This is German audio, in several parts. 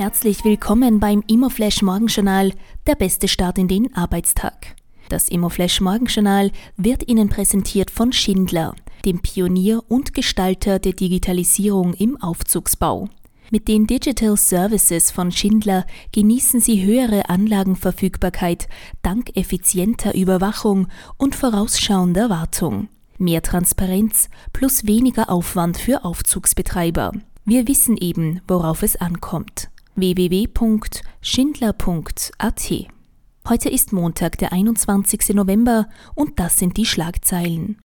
Herzlich willkommen beim Immoflash Morgenjournal, der beste Start in den Arbeitstag. Das Immoflash Morgenjournal wird Ihnen präsentiert von Schindler, dem Pionier und Gestalter der Digitalisierung im Aufzugsbau. Mit den Digital Services von Schindler genießen Sie höhere Anlagenverfügbarkeit dank effizienter Überwachung und vorausschauender Wartung. Mehr Transparenz plus weniger Aufwand für Aufzugsbetreiber. Wir wissen eben, worauf es ankommt. www.schindler.at Heute ist Montag, der 21. November und das sind die Schlagzeilen.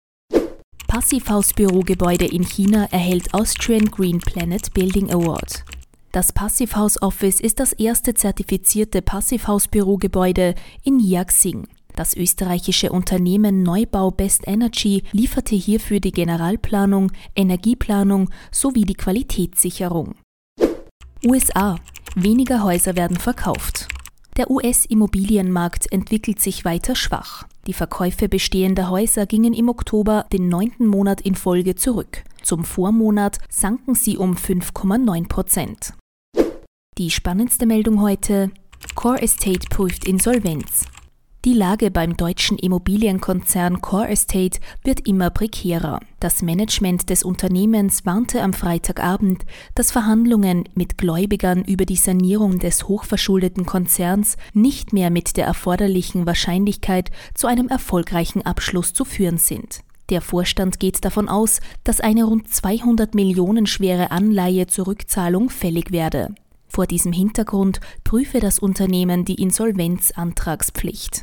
Passivhausbürogebäude in China erhält Austrian Green Planet Building Award. Das Passivhaus Office ist das erste zertifizierte Passivhausbürogebäude in Yaxing. Das österreichische Unternehmen Neubau Best Energy lieferte hierfür die Generalplanung, Energieplanung sowie die Qualitätssicherung. USA. Weniger Häuser werden verkauft. Der US-Immobilienmarkt entwickelt sich weiter schwach. Die Verkäufe bestehender Häuser gingen im Oktober den neunten Monat in Folge zurück. Zum Vormonat sanken sie um 5,9 Prozent. Die spannendste Meldung heute: Core Estate prüft Insolvenz. Die Lage beim deutschen Immobilienkonzern Core Estate wird immer prekärer. Das Management des Unternehmens warnte am Freitagabend, dass Verhandlungen mit Gläubigern über die Sanierung des hochverschuldeten Konzerns nicht mehr mit der erforderlichen Wahrscheinlichkeit zu einem erfolgreichen Abschluss zu führen sind. Der Vorstand geht davon aus, dass eine rund 200 Millionen schwere Anleihe zur Rückzahlung fällig werde. Vor diesem Hintergrund prüfe das Unternehmen die Insolvenzantragspflicht.